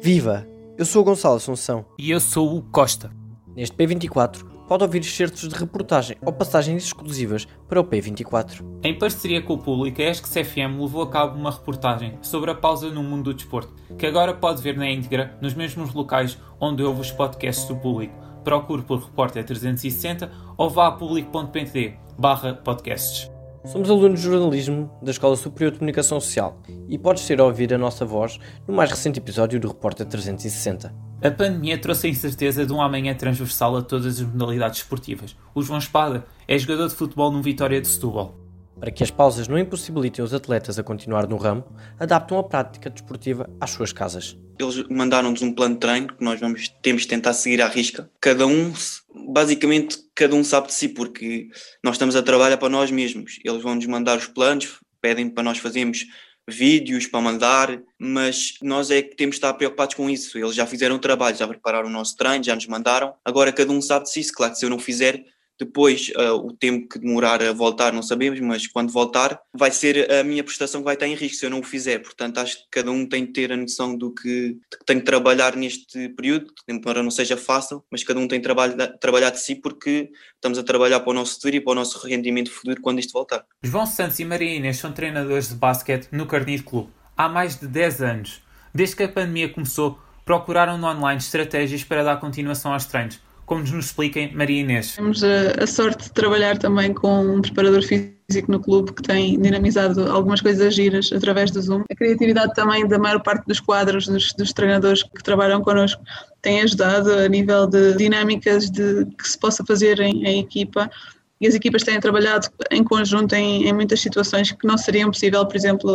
Viva! Eu sou o Gonçalo Assunção. E eu sou o Costa. Neste P24 pode ouvir excertos de reportagem ou passagens exclusivas para o P24. Em parceria com o público, a ESC FM levou a cabo uma reportagem sobre a pausa no mundo do desporto, que agora pode ver na íntegra nos mesmos locais onde ouve os podcasts do público. Procure por Repórter 360 ou vá a público.pt barra podcasts. Somos alunos de jornalismo da Escola Superior de Comunicação Social e podes ter a ouvir a nossa voz no mais recente episódio do Repórter 360. A pandemia trouxe a incerteza de um amanhã transversal a todas as modalidades esportivas. O João Espada é jogador de futebol no Vitória de Setúbal. Para que as pausas não impossibilitem os atletas a continuar no ramo, adaptam a prática desportiva às suas casas. Eles mandaram-nos um plano de treino que nós vamos, temos de tentar seguir à risca. Cada um, basicamente, cada um sabe de si, porque nós estamos a trabalhar para nós mesmos. Eles vão-nos mandar os planos, pedem para nós fazermos vídeos para mandar, mas nós é que temos de estar preocupados com isso. Eles já fizeram o trabalho, já prepararam o nosso treino, já nos mandaram. Agora cada um sabe de si. Claro que se eu não fizer, depois, uh, o tempo que demorar a voltar não sabemos, mas quando voltar, vai ser a minha prestação que vai estar em risco se eu não o fizer. Portanto, acho que cada um tem de ter a noção do que, que tem trabalhar neste período, embora não seja fácil, mas cada um tem de trabalhar, trabalhar de si porque estamos a trabalhar para o nosso futuro e para o nosso rendimento futuro quando isto voltar. João Santos e Maria Inês são treinadores de basquete no Carnide Clube há mais de 10 anos. Desde que a pandemia começou, procuraram no online estratégias para dar continuação aos treinos como nos expliquem Maria Inês. Temos a, a, sorte de trabalhar também com um preparador físico no clube que tem dinamizado algumas coisas giras através do Zoom. A criatividade também da maior parte dos quadros dos, dos treinadores que trabalham connosco tem ajudado a nível de dinâmicas de que se possa fazer em, em equipa e as equipas têm trabalhado em conjunto em, em, muitas situações que não seriam possível, por exemplo,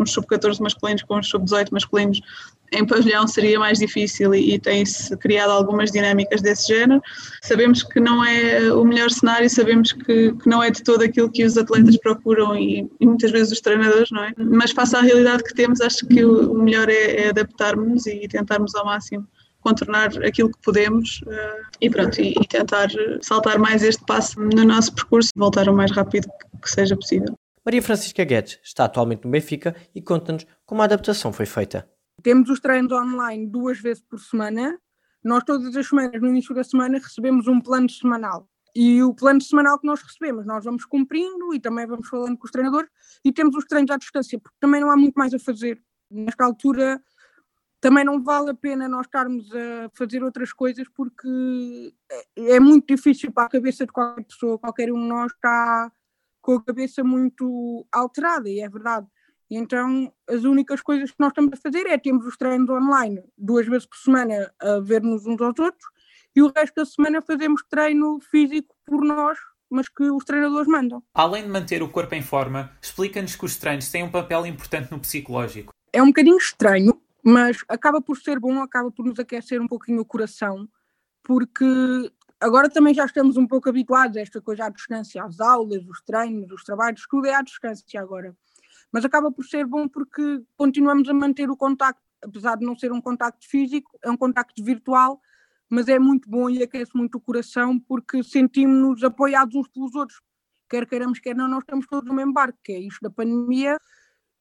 uns sub-14 masculinos com uns sub-18 masculinos em pavilhão seria mais difícil e, e tem-se criado algumas dinâmicas desse género. Sabemos que não é o melhor cenário, sabemos que, que não é de todo aquilo que os atletas procuram e, e, muitas vezes os treinadores, não é? Mas face à realidade que temos, acho que o, melhor é, é adaptarmos e tentarmos ao máximo contornar aquilo que podemos uh, e pronto, e, e, tentar saltar mais este passo no nosso percurso e voltar o mais rápido que seja possível. Maria Francisca Guedes está atualmente no Benfica e conta-nos como a adaptação foi feita. Temos os treinos online duas vezes por semana. Nós todas as semanas, no início da semana, recebemos um plano semanal. E o plano semanal que nós recebemos, nós vamos cumprindo e também vamos falando com os treinadores e temos os treinos à distância, porque também não há muito mais a fazer. Nesta altura, também não vale a pena nós estarmos a fazer outras coisas porque é, é muito difícil para a cabeça de qualquer pessoa, qualquer um de nós está com a cabeça muito alterada, e é verdade. E então as únicas coisas que nós estamos a fazer é termos os treinos online duas vezes por semana a ver-nos uns aos outros e o resto da semana fazemos treino físico por nós, mas que os treinadores mandam. Além de manter o corpo em forma, explica-nos que os treinos têm um papel importante no psicológico. É um bocadinho estranho, mas acaba por ser bom, acaba por nos aquecer um pouquinho o coração, porque agora também já estamos um pouco habituados a esta coisa à distância, às aulas, os treinos, os trabalhos, tudo é à distância agora. Mas acaba por ser bom porque continuamos a manter o contacto, apesar de não ser um contacto físico, é um contacto virtual, mas é muito bom e aquece muito o coração porque sentimos-nos apoiados uns pelos outros. Quer queiramos, quer não, nós estamos todos no mesmo barco, que é isto da pandemia,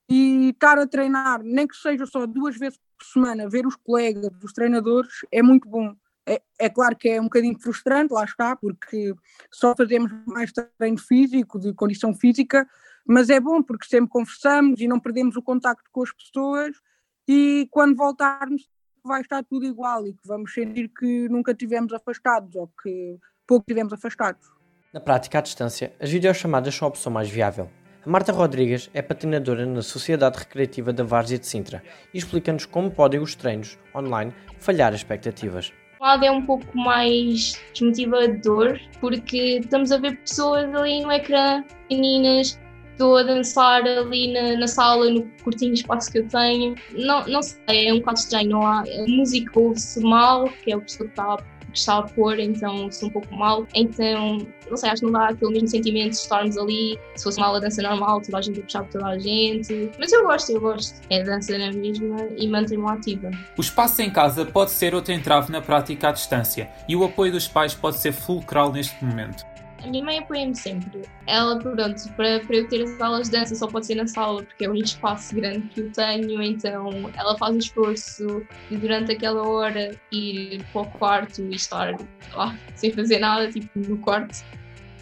e estar a treinar, nem que seja só duas vezes por semana, ver os colegas, os treinadores, é muito bom. É, é, claro que é um bocadinho frustrante, lá está, porque só fazemos mais treino físico, de condição física, mas é bom porque sempre conversamos e não perdemos o contacto com as pessoas e quando voltarmos vai estar tudo igual e que vamos sentir que nunca tivemos afastados ou que pouco tivemos afastados. Na prática, à distância, as videochamadas são a opção mais viável. A Marta Rodrigues é patinadora na Sociedade Recreativa da Várzea de Sintra e explica-nos como podem os treinos online falhar expectativas. Lado é um pouco mais desmotivador, porque estamos a ver pessoas ali no ecrã, meninas, estou a dançar ali na, na, sala, no curtinho espaço que eu tenho. Não, não sei, é um bocado estranho. Não há, a música ouve-se mal, que é o está que está a pôr, então sou um pouco mal. Então, não sei, acho que não dá aquele mesmo sentimento de estarmos ali. Se fosse aula de dança normal, toda a gente por toda a gente. Mas eu gosto, eu gosto. É dança na mesma e mantenho-me ativa. O espaço em casa pode ser outro entrave na prática à distância e o apoio dos pais pode ser fulcral neste momento. A minha mãe apoia-me sempre. Ela, pronto, para, para eu ter as aulas de dança só pode ser na sala, porque é o espaço grande que eu tenho, então ela faz o esforço de durante aquela hora ir para o quarto e estar lá sem fazer nada, tipo no quarto.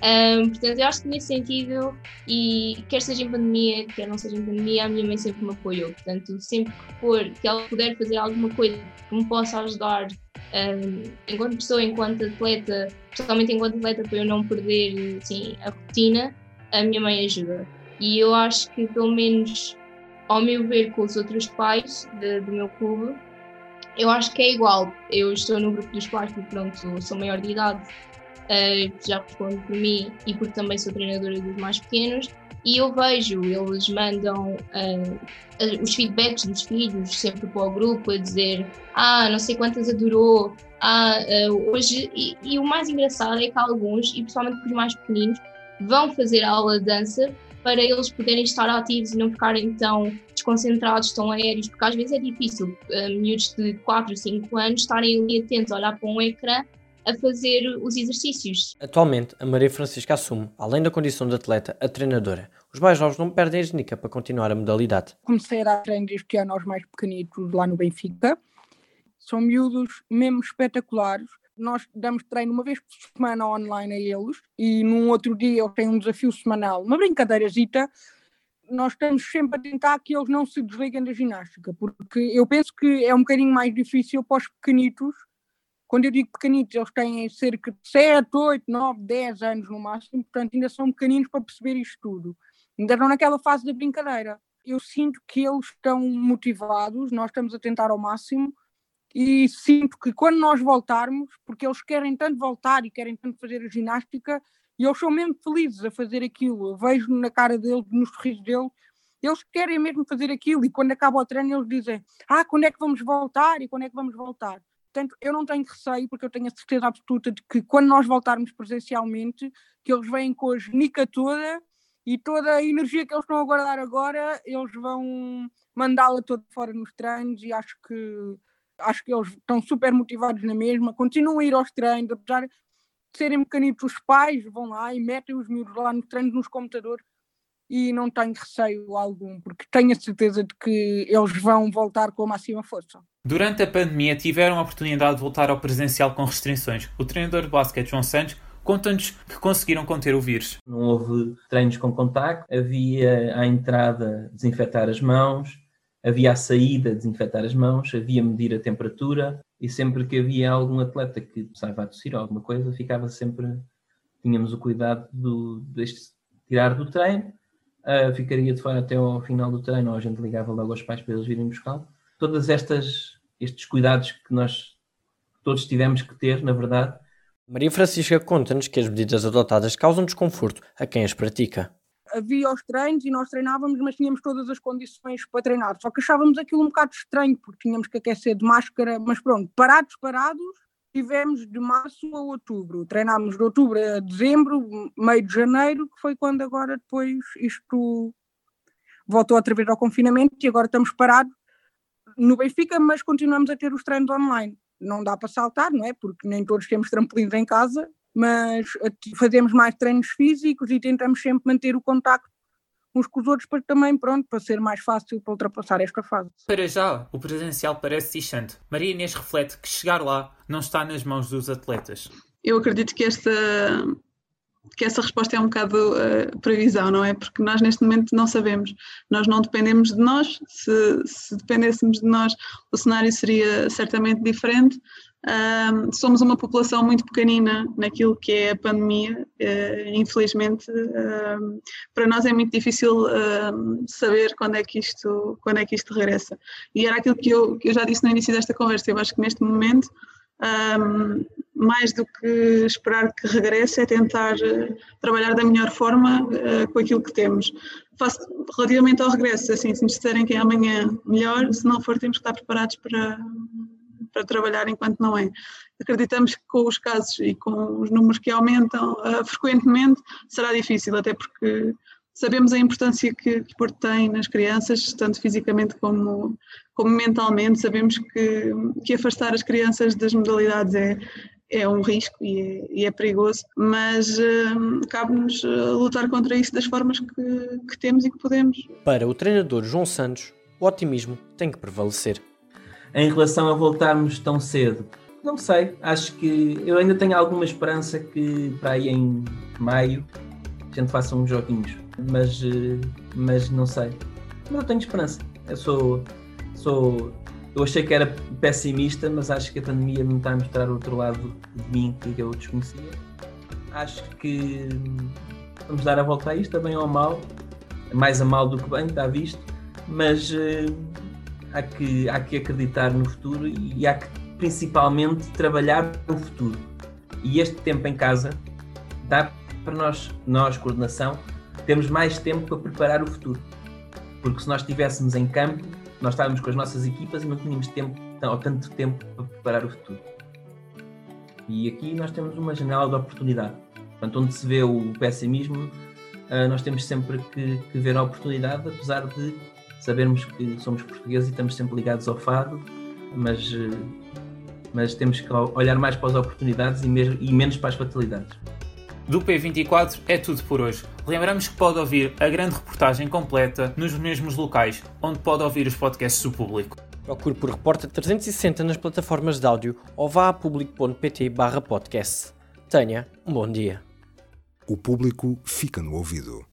Um, portanto, eu acho que nesse sentido, e quer seja em pandemia, quer não seja em pandemia, a minha mãe sempre me apoiou. Portanto, sempre que for, que ela puder fazer alguma coisa que me possa ajudar um, enquanto pessoa, enquanto atleta, especialmente enquanto atleta, para eu não perder assim, a rotina, a minha mãe ajuda. E eu acho que, pelo menos ao meu ver, com os outros pais de, do meu clube, eu acho que é igual. Eu estou no grupo dos pais porque, pronto, sou maior de idade uh, já respondo por mim e porque também sou treinadora dos mais pequenos, e eu vejo, eles mandam uh, os feedbacks dos filhos sempre para o grupo a dizer ah, não sei quantas adorou, ah, uh, hoje, e, e, o mais engraçado é que alguns, e principalmente os mais pequeninos, vão fazer aula de dança para eles poderem estar ativos e não ficarem tão desconcentrados, tão aéreos, porque às vezes é difícil, uh, miúdos de 4, 5 anos estarem ali atentos olhar para um ecrã a fazer os exercícios. Atualmente, a Maria Francisca assume, além da condição de atleta, a treinadora. Os mais novos não perdem a genica para continuar a modalidade. Comecei a dar treinos este ano aos mais pequenitos lá no Benfica. São miúdos mesmo espetaculares. Nós damos treino uma vez por semana online a eles e num outro dia eles têm um desafio semanal, uma brincadeirazita nós estamos sempre a tentar que eles não se desliguem da ginástica, porque eu penso que é um bocadinho mais difícil para os pequenitos quando eu digo pequenitos, eles têm cerca de 7, 8, 9, 10 anos no máximo, portanto ainda são pequeninos para perceber isto tudo. Ainda estão naquela fase da brincadeira. Eu sinto que eles estão motivados, nós estamos a tentar ao máximo e sinto que quando nós voltarmos, porque eles querem tanto voltar e querem tanto fazer a ginástica, e eles são mesmo felizes a fazer aquilo. Eu vejo na cara deles, nos sorrisos deles, eles querem mesmo fazer aquilo e quando acaba o treino eles dizem: Ah, quando é que vamos voltar? E quando é que vamos voltar? Portanto, eu não tenho receio, porque eu tenho a certeza absoluta de que quando nós voltarmos presencialmente, que eles vêm com a genica toda e toda a energia que eles estão a guardar agora, eles vão mandá-la toda fora nos treinos e acho que acho que eles estão super motivados na mesma, continuam a ir aos treinos, apesar de serem pequenitos os pais, vão lá e metem os miúdos lá nos treinos nos computadores e não tenho receio algum, porque tenho a certeza de que eles vão voltar com a máxima força. Durante a pandemia tiveram a oportunidade de voltar ao presencial com restrições. O treinador de basquete João Santos conta-nos que conseguiram conter o vírus. Não houve treinos com contacto, havia à entrada desinfetar as mãos, havia à saída desinfetar as mãos, havia medir a temperatura e sempre que havia algum atleta que precisava tossir alguma coisa, ficava sempre, tínhamos o cuidado do, de tirar do treino uh, ficaria de fora até ao final do treino, ou a gente ligava logo aos pais para eles virem buscar. Todas estas estes cuidados que nós todos tivemos que ter, na verdade. Maria Francisca conta-nos que as medidas adotadas causam desconforto a quem as pratica. Havia os treinos e nós treinávamos, mas tínhamos todas as condições para treinar. Só que achávamos aquilo um bocado estranho, porque tínhamos que aquecer de máscara, mas pronto, parados, parados, tivemos de março a outubro. Treinámos de outubro a dezembro, meio de janeiro, que foi quando agora depois isto voltou outra vez ao confinamento e agora estamos parados no Benfica, mas continuamos a ter os treinos online. Não dá para saltar, não é? Porque nem todos temos trampolins em casa, mas fazemos mais treinos físicos e tentamos sempre manter o contacto uns com os outros para também, pronto, para ser mais fácil para ultrapassar esta fase. Para já, o presencial parece distante. Maria Inês reflete que chegar lá não está nas mãos dos atletas. Eu acredito que esta que essa resposta é um bocado uh, previsão, não é? Porque nós neste momento não sabemos, nós não dependemos de nós, se, se dependêssemos de nós o cenário seria certamente diferente, um, somos uma população muito pequenina naquilo que é a pandemia, uh, infelizmente para nós é muito difícil saber quando é, que isto, quando é que isto regressa. E era aquilo que eu, que eu já disse no início desta conversa, eu acho que neste momento, um, mais do que esperar que regresse, é tentar eh, trabalhar da melhor forma com aquilo que temos. Faço, relativamente ao regresso, assim, se nos disserem que é amanhã melhor, se não for, temos que estar preparados para para trabalhar enquanto não é. Acreditamos que com os casos e com os números que aumentam uh, frequentemente será difícil, até porque sabemos a importância que o desporto tem nas crianças, tanto fisicamente como, como mentalmente. Sabemos que, que afastar as crianças das modalidades é, é um risco e é, e é perigoso, mas uh, cabe-nos lutar contra isso das formas que, que temos e que podemos. Para o treinador João Santos, o otimismo tem que prevalecer. Em relação a voltarmos tão cedo, não sei, acho que eu ainda tenho alguma esperança que para aí em maio a gente faça uns joguinhos, mas, mas não sei. Mas eu tenho esperança. Eu sou, sou. Eu achei que era pessimista, mas acho que a pandemia me está a mostrar outro lado de mim que eu desconhecia. Acho que vamos dar a volta a isto, bem ou mal. Mais a mal do que bem, está visto. Mas uh, há, que, há que acreditar no futuro e há que principalmente trabalhar no futuro. E este tempo em casa dá para nós, nós, coordenação, temos mais tempo para preparar o futuro. Porque se nós estivéssemos em campo, nós estávamos com as nossas equipas e não tínhamos tempo, ou tanto tempo para preparar o futuro. E aqui nós temos uma janela de oportunidade. Portanto, onde se vê o pessimismo, ah, nós temos sempre que, que ver a oportunidade, apesar de sabermos que somos portugueses e estamos sempre ligados ao fado, mas, ah, mas temos que olhar mais para as oportunidades e, mesmo, e menos para as fatalidades. Do P24 é tudo por hoje. Lembramos que pode ouvir a grande reportagem completa nos mesmos locais, onde pode ouvir os podcasts do público. Procure por Repórter 360 nas plataformas de áudio ou vá a público.pt podcast. Tenha um bom dia. O público fica no ouvido.